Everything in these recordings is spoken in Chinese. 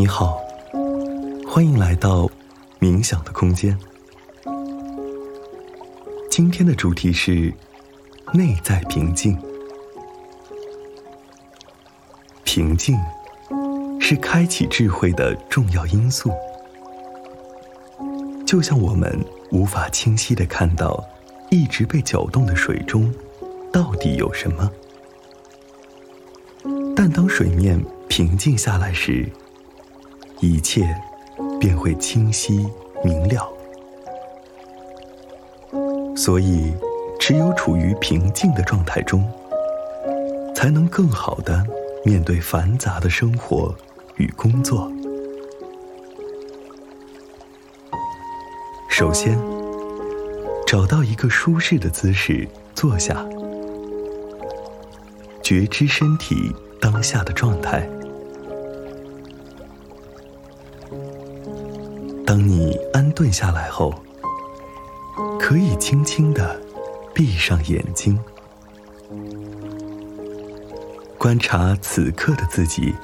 你好，欢迎来到冥想的空间。今天的主题是内在平静。平静是开启智慧的重要因素。就像我们无法清晰的看到一直被搅动的水中到底有什么，但当水面平静下来时，一切便会清晰明了。所以，只有处于平静的状态中，才能更好的面对繁杂的生活与工作。首先，找到一个舒适的姿势坐下，觉知身体当下的状态。当你安顿下来后，可以轻轻的闭上眼睛，观察此刻的自己。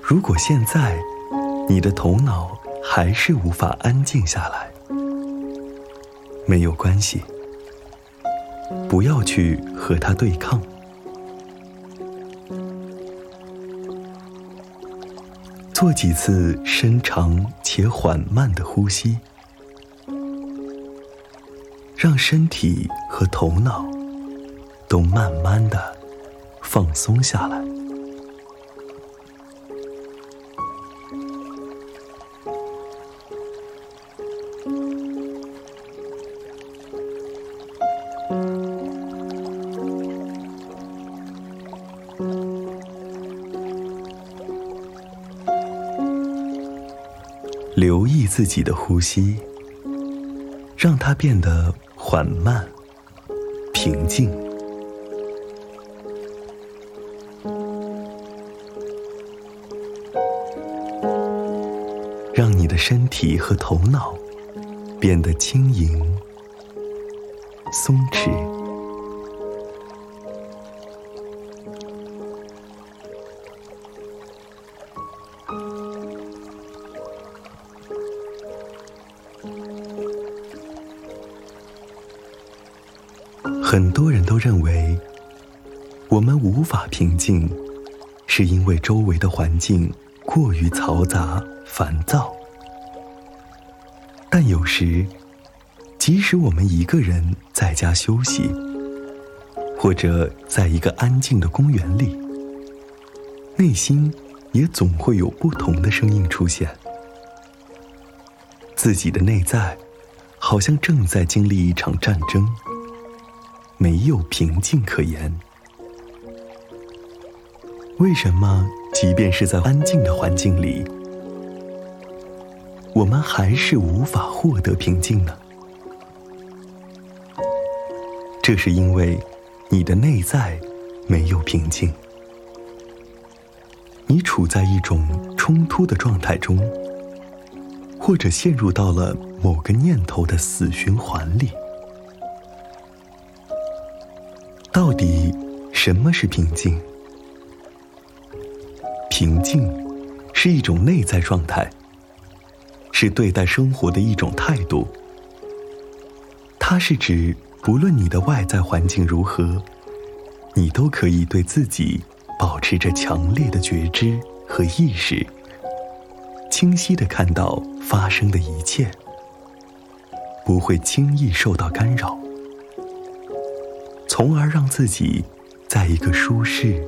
如果现在你的头脑还是无法安静下来，没有关系，不要去和它对抗，做几次深长且缓慢的呼吸，让身体和头脑都慢慢的放松下来。留意自己的呼吸，让它变得缓慢、平静，让你的身体和头脑变得轻盈、松弛。很多人都认为，我们无法平静，是因为周围的环境过于嘈杂、烦躁。但有时，即使我们一个人在家休息，或者在一个安静的公园里，内心也总会有不同的声音出现。自己的内在，好像正在经历一场战争。没有平静可言。为什么，即便是在安静的环境里，我们还是无法获得平静呢？这是因为你的内在没有平静，你处在一种冲突的状态中，或者陷入到了某个念头的死循环里。什么是平静？平静是一种内在状态，是对待生活的一种态度。它是指，不论你的外在环境如何，你都可以对自己保持着强烈的觉知和意识，清晰的看到发生的一切，不会轻易受到干扰。从而让自己在一个舒适、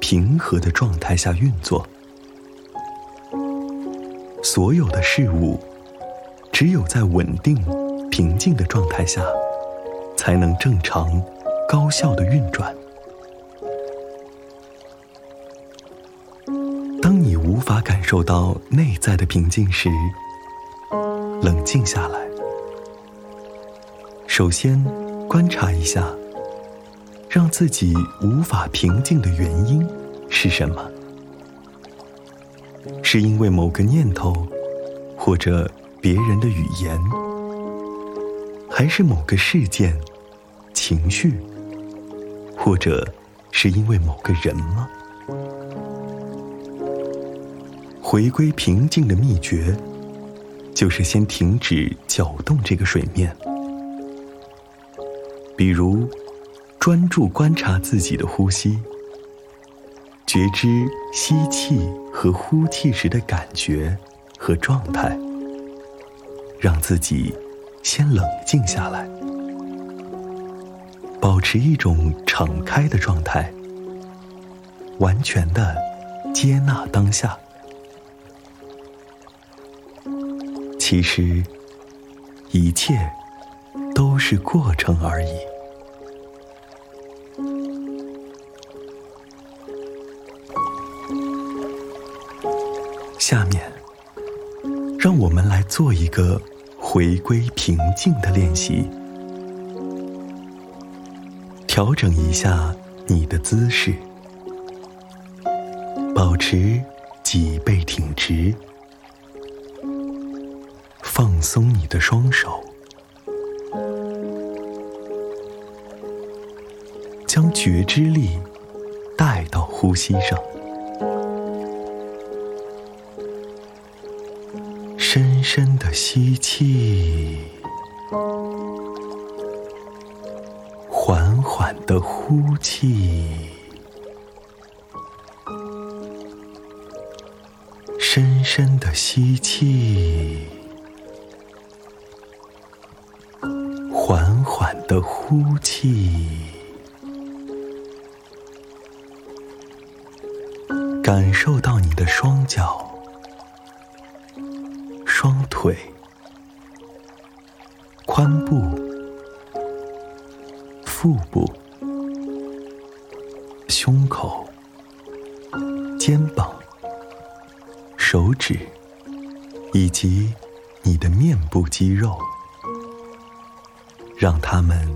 平和的状态下运作。所有的事物，只有在稳定、平静的状态下，才能正常、高效的运转。当你无法感受到内在的平静时，冷静下来，首先观察一下。让自己无法平静的原因是什么？是因为某个念头，或者别人的语言，还是某个事件、情绪，或者是因为某个人吗？回归平静的秘诀，就是先停止搅动这个水面。比如，专注观察自己的呼吸，觉知吸气和呼气时的感觉和状态，让自己先冷静下来，保持一种敞开的状态，完全的接纳当下。其实，一切。都是过程而已。下面，让我们来做一个回归平静的练习。调整一下你的姿势，保持脊背挺直，放松你的双手。将觉知力带到呼吸上，深深的吸气，缓缓的呼气，深深的吸气，缓缓的呼气。感受到你的双脚、双腿、髋部、腹部、胸口、肩膀、手指。以及你的面部肌肉，让它们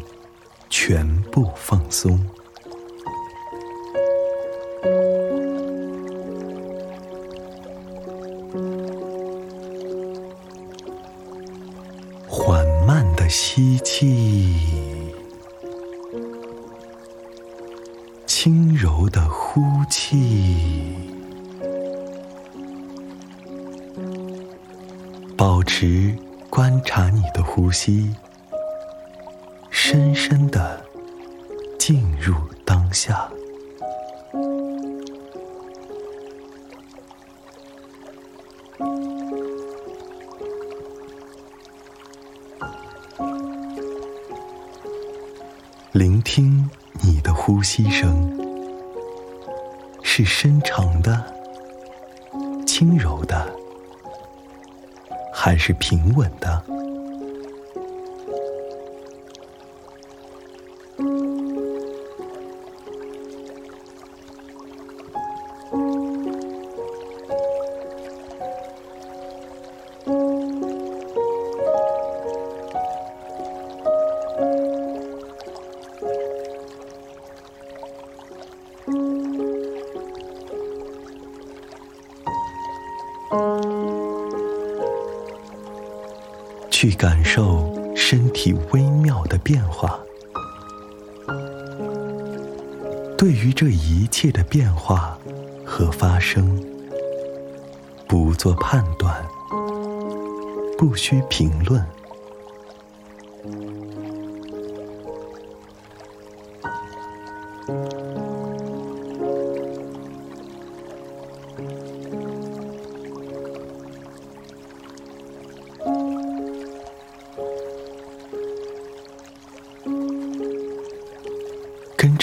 全部放松。吸气，轻柔的呼气，保持观察你的呼吸，深深的进入当下。呼吸声，是深长的、轻柔的，还是平稳的？去感受身体微妙的变化，对于这一切的变化和发生，不做判断，不需评论。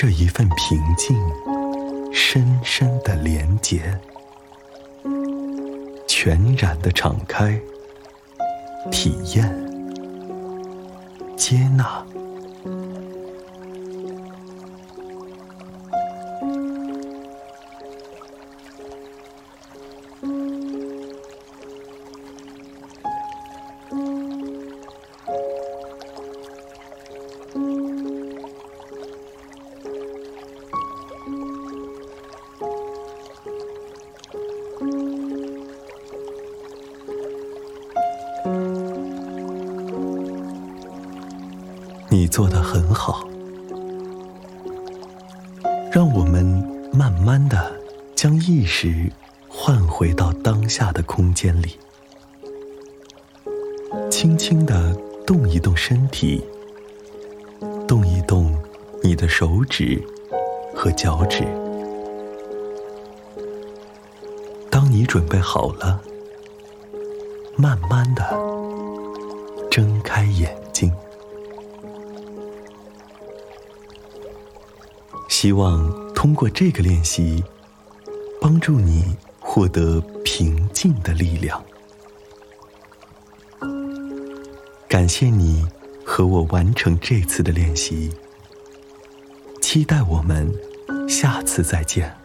这一份平静深深的连结，全然的敞开，体验，接纳。你做的很好。让我们慢慢的将意识换回到当下的空间里，轻轻的动一动身体，动一动你的手指和脚趾。当你准备好了，慢慢的睁开眼希望通过这个练习，帮助你获得平静的力量。感谢你和我完成这次的练习，期待我们下次再见。